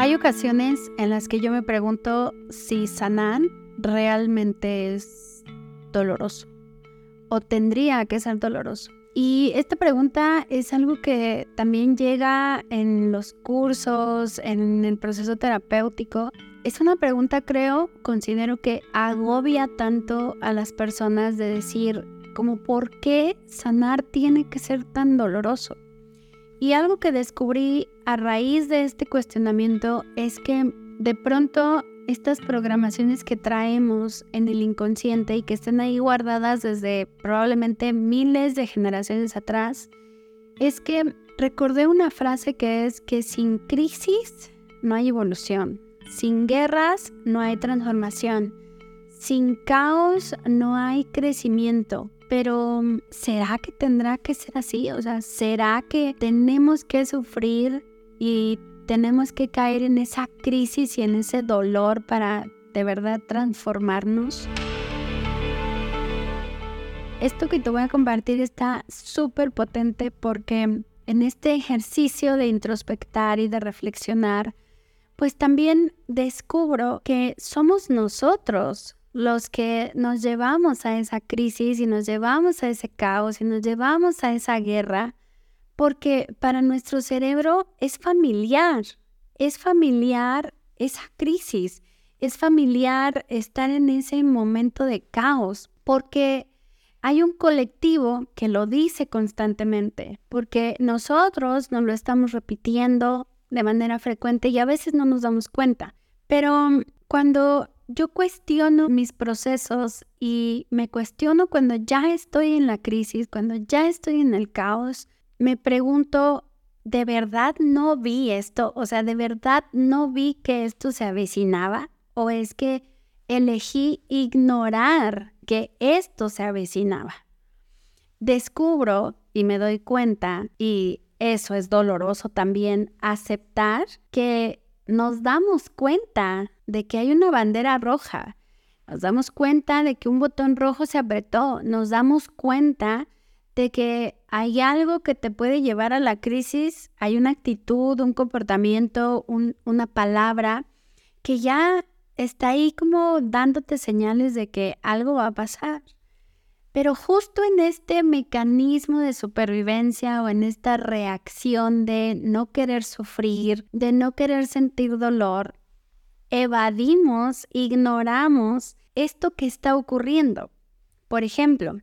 Hay ocasiones en las que yo me pregunto si sanar realmente es doloroso o tendría que ser doloroso. Y esta pregunta es algo que también llega en los cursos, en el proceso terapéutico. Es una pregunta, creo, considero que agobia tanto a las personas de decir, como, ¿por qué sanar tiene que ser tan doloroso? Y algo que descubrí a raíz de este cuestionamiento es que de pronto estas programaciones que traemos en el inconsciente y que están ahí guardadas desde probablemente miles de generaciones atrás, es que recordé una frase que es que sin crisis no hay evolución, sin guerras no hay transformación, sin caos no hay crecimiento, pero mm, ¿será que tendrá que ser así? O sea, ¿será que tenemos que sufrir y tenemos que caer en esa crisis y en ese dolor para de verdad transformarnos? Esto que te voy a compartir está súper potente porque en este ejercicio de introspectar y de reflexionar, pues también descubro que somos nosotros los que nos llevamos a esa crisis y nos llevamos a ese caos y nos llevamos a esa guerra, porque para nuestro cerebro es familiar, es familiar esa crisis, es familiar estar en ese momento de caos, porque hay un colectivo que lo dice constantemente, porque nosotros nos lo estamos repitiendo de manera frecuente y a veces no nos damos cuenta. Pero cuando yo cuestiono mis procesos y me cuestiono cuando ya estoy en la crisis, cuando ya estoy en el caos, me pregunto, ¿de verdad no vi esto? O sea, ¿de verdad no vi que esto se avecinaba? ¿O es que elegí ignorar que esto se avecinaba? Descubro y me doy cuenta, y eso es doloroso también, aceptar que nos damos cuenta de que hay una bandera roja, nos damos cuenta de que un botón rojo se apretó, nos damos cuenta de que hay algo que te puede llevar a la crisis, hay una actitud, un comportamiento, una palabra que ya está ahí como dándote señales de que algo va a pasar. Pero justo en este mecanismo de supervivencia o en esta reacción de no querer sufrir, de no querer sentir dolor, evadimos, ignoramos esto que está ocurriendo. Por ejemplo,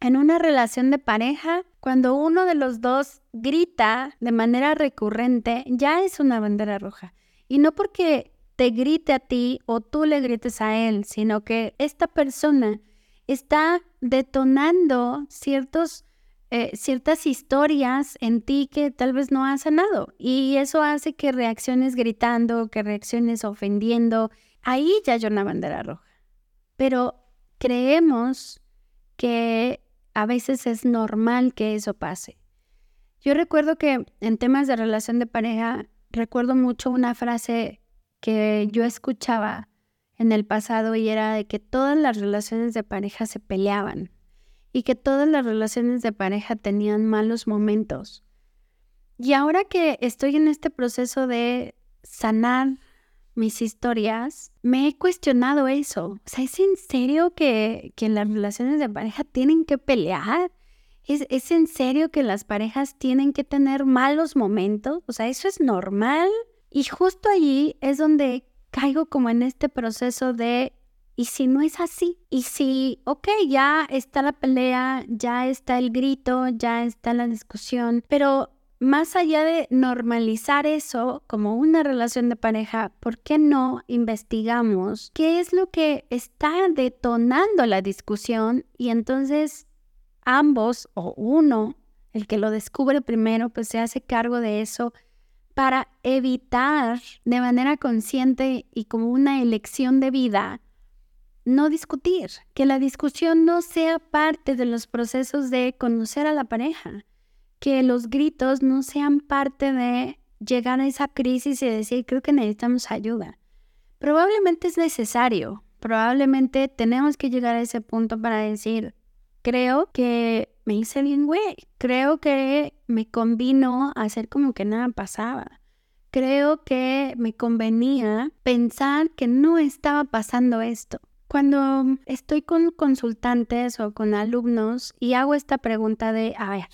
en una relación de pareja, cuando uno de los dos grita de manera recurrente, ya es una bandera roja. Y no porque te grite a ti o tú le grites a él, sino que esta persona está detonando ciertos, eh, ciertas historias en ti que tal vez no has sanado. Y eso hace que reacciones gritando, que reacciones ofendiendo. Ahí ya hay una bandera roja. Pero creemos que a veces es normal que eso pase. Yo recuerdo que en temas de relación de pareja, recuerdo mucho una frase que yo escuchaba en el pasado y era de que todas las relaciones de pareja se peleaban y que todas las relaciones de pareja tenían malos momentos. Y ahora que estoy en este proceso de sanar mis historias, me he cuestionado eso. O sea, ¿es en serio que, que las relaciones de pareja tienen que pelear? ¿Es, ¿Es en serio que las parejas tienen que tener malos momentos? O sea, ¿eso es normal? Y justo allí es donde caigo como en este proceso de, ¿y si no es así? Y si, ok, ya está la pelea, ya está el grito, ya está la discusión, pero más allá de normalizar eso como una relación de pareja, ¿por qué no investigamos qué es lo que está detonando la discusión? Y entonces ambos o uno, el que lo descubre primero, pues se hace cargo de eso para evitar de manera consciente y como una elección de vida no discutir, que la discusión no sea parte de los procesos de conocer a la pareja, que los gritos no sean parte de llegar a esa crisis y decir, creo que necesitamos ayuda. Probablemente es necesario, probablemente tenemos que llegar a ese punto para decir, creo que me hice bien, güey. Creo que me convino hacer como que nada pasaba. creo que me convenía pensar que no estaba pasando esto. Cuando estoy con consultantes o con alumnos y hago esta pregunta de, a ver,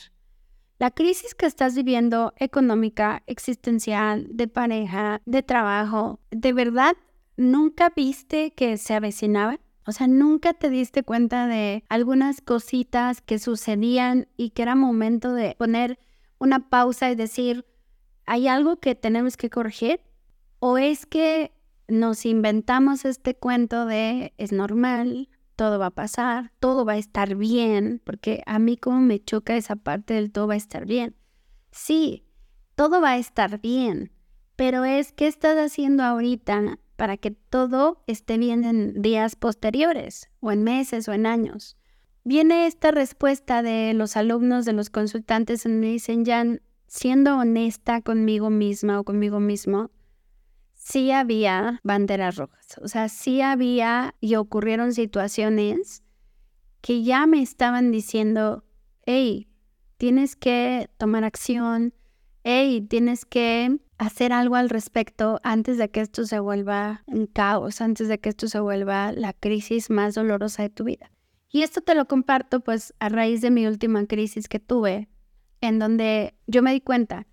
la crisis que estás viviendo económica, existencial, de pareja, de trabajo, ¿de verdad nunca viste que se avecinaba? O sea, nunca te diste cuenta de algunas cositas que sucedían y que era momento de poner una pausa y decir, ¿hay algo que tenemos que corregir? ¿O es que nos inventamos este cuento de es normal, todo va a pasar, todo va a estar bien, porque a mí como me choca esa parte del todo va a estar bien. Sí, todo va a estar bien, pero es qué estás haciendo ahorita para que todo esté bien en días posteriores, o en meses, o en años. Viene esta respuesta de los alumnos, de los consultantes, y me dicen, Jan, siendo honesta conmigo misma o conmigo mismo, sí había banderas rojas. O sea, sí había y ocurrieron situaciones que ya me estaban diciendo, hey, tienes que tomar acción, hey, tienes que hacer algo al respecto antes de que esto se vuelva un caos, antes de que esto se vuelva la crisis más dolorosa de tu vida. Y esto te lo comparto pues a raíz de mi última crisis que tuve, en donde yo me di cuenta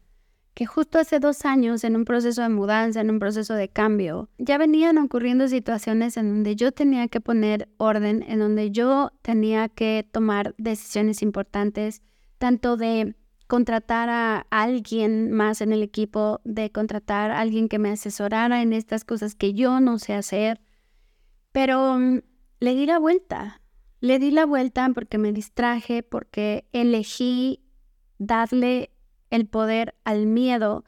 que justo hace dos años, en un proceso de mudanza, en un proceso de cambio, ya venían ocurriendo situaciones en donde yo tenía que poner orden, en donde yo tenía que tomar decisiones importantes, tanto de contratar a alguien más en el equipo, de contratar a alguien que me asesorara en estas cosas que yo no sé hacer, pero mm, le di la vuelta. Le di la vuelta porque me distraje, porque elegí darle el poder al miedo,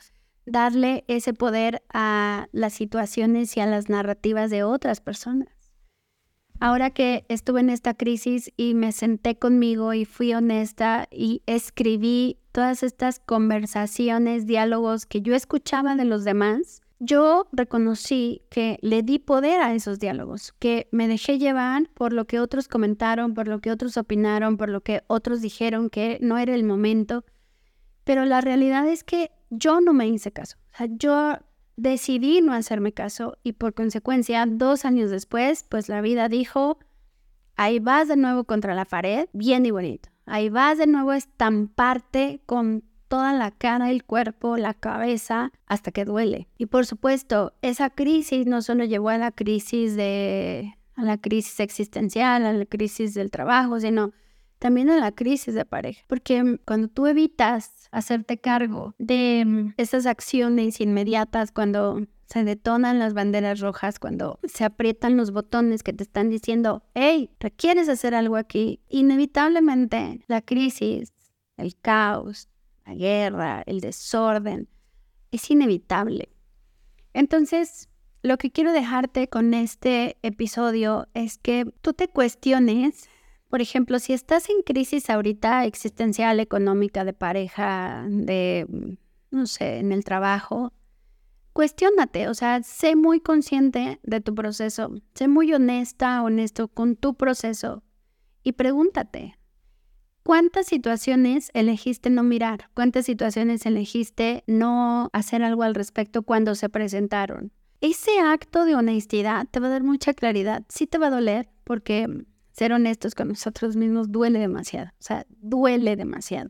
darle ese poder a las situaciones y a las narrativas de otras personas. Ahora que estuve en esta crisis y me senté conmigo y fui honesta y escribí todas estas conversaciones, diálogos que yo escuchaba de los demás, yo reconocí que le di poder a esos diálogos, que me dejé llevar por lo que otros comentaron, por lo que otros opinaron, por lo que otros dijeron que no era el momento pero la realidad es que yo no me hice caso. O sea, yo decidí no hacerme caso y por consecuencia, dos años después, pues la vida dijo, ahí vas de nuevo contra la pared, bien y bonito. Ahí vas de nuevo a estamparte con toda la cara, el cuerpo, la cabeza, hasta que duele. Y por supuesto, esa crisis no solo llevó a la crisis de a la crisis existencial, a la crisis del trabajo, sino también a la crisis de pareja, porque cuando tú evitas hacerte cargo de mm, esas acciones inmediatas, cuando se detonan las banderas rojas, cuando se aprietan los botones que te están diciendo, hey, requieres hacer algo aquí, inevitablemente la crisis, el caos, la guerra, el desorden, es inevitable. Entonces, lo que quiero dejarte con este episodio es que tú te cuestiones por ejemplo, si estás en crisis ahorita existencial, económica, de pareja, de, no sé, en el trabajo, cuestiónate, o sea, sé muy consciente de tu proceso, sé muy honesta, honesto con tu proceso y pregúntate, ¿cuántas situaciones elegiste no mirar? ¿Cuántas situaciones elegiste no hacer algo al respecto cuando se presentaron? Ese acto de honestidad te va a dar mucha claridad, sí te va a doler porque ser honestos con nosotros mismos duele demasiado, o sea, duele demasiado.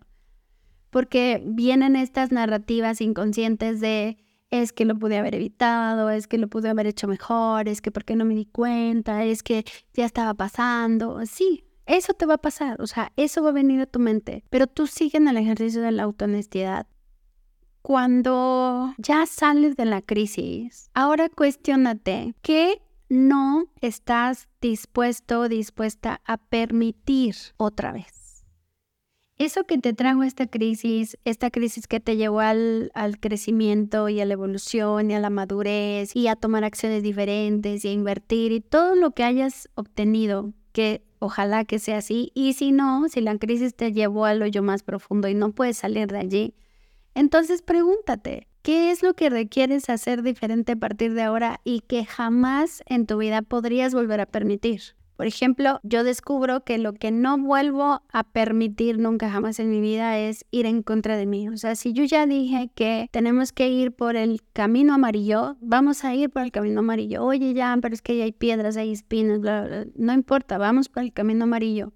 Porque vienen estas narrativas inconscientes de es que lo pude haber evitado, es que lo pude haber hecho mejor, es que por qué no me di cuenta, es que ya estaba pasando. Sí, eso te va a pasar, o sea, eso va a venir a tu mente, pero tú sigue en el ejercicio de la autohonestidad. Cuando ya sales de la crisis, ahora cuestionate qué no estás dispuesto o dispuesta a permitir otra vez. Eso que te trajo esta crisis, esta crisis que te llevó al, al, crecimiento y a la evolución y a la madurez y a tomar acciones diferentes y a invertir y todo lo que hayas obtenido, que ojalá que sea así, y si no, si la crisis te llevó al hoyo más profundo y no puedes salir de allí, entonces pregúntate, ¿Qué es lo que requieres hacer diferente a partir de ahora y que jamás en tu vida podrías volver a permitir? Por ejemplo, yo descubro que lo que no vuelvo a permitir nunca jamás en mi vida es ir en contra de mí. O sea, si yo ya dije que tenemos que ir por el camino amarillo, vamos a ir por el camino amarillo. Oye, ya, pero es que hay piedras, hay espinas, bla, bla. no importa, vamos por el camino amarillo.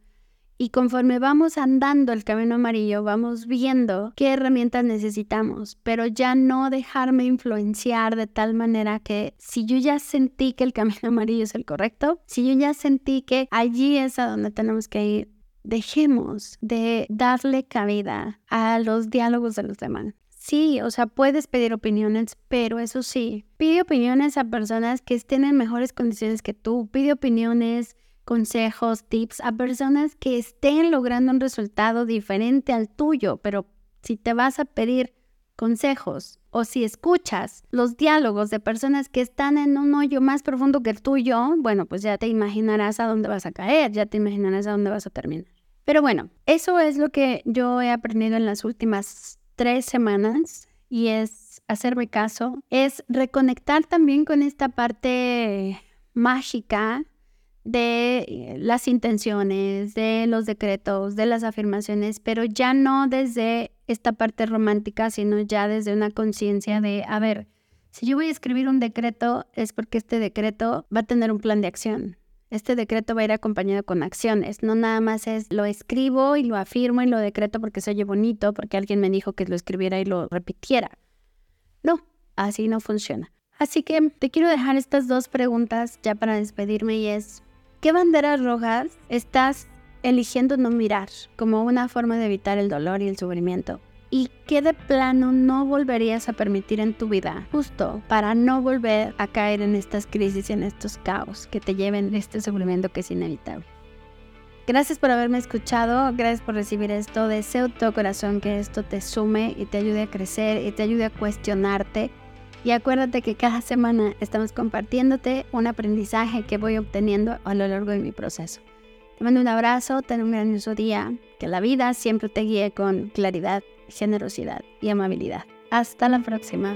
Y conforme vamos andando el camino amarillo, vamos viendo qué herramientas necesitamos, pero ya no dejarme influenciar de tal manera que si yo ya sentí que el camino amarillo es el correcto, si yo ya sentí que allí es a donde tenemos que ir, dejemos de darle cabida a los diálogos de los demás. Sí, o sea, puedes pedir opiniones, pero eso sí, pide opiniones a personas que estén en mejores condiciones que tú, pide opiniones consejos, tips a personas que estén logrando un resultado diferente al tuyo, pero si te vas a pedir consejos o si escuchas los diálogos de personas que están en un hoyo más profundo que el tuyo, bueno, pues ya te imaginarás a dónde vas a caer, ya te imaginarás a dónde vas a terminar. Pero bueno, eso es lo que yo he aprendido en las últimas tres semanas y es hacerme caso, es reconectar también con esta parte mágica de eh, las intenciones, de los decretos, de las afirmaciones, pero ya no desde esta parte romántica, sino ya desde una conciencia de, a ver, si yo voy a escribir un decreto es porque este decreto va a tener un plan de acción. Este decreto va a ir acompañado con acciones, no nada más es lo escribo y lo afirmo y lo decreto porque se oye bonito, porque alguien me dijo que lo escribiera y lo repitiera. No, así no funciona. Así que te quiero dejar estas dos preguntas ya para despedirme y es, ¿Qué banderas rojas estás eligiendo no mirar como una forma de evitar el dolor y el sufrimiento? ¿Y qué de plano no volverías a permitir en tu vida justo para no volver a caer en estas crisis y en estos caos que te lleven este sufrimiento que es inevitable? Gracias por haberme escuchado, gracias por recibir esto. Deseo todo corazón que esto te sume y te ayude a crecer y te ayude a cuestionarte y acuérdate que cada semana estamos compartiéndote un aprendizaje que voy obteniendo a lo largo de mi proceso. Te mando un abrazo, ten un grandioso día, que la vida siempre te guíe con claridad, generosidad y amabilidad. Hasta la próxima.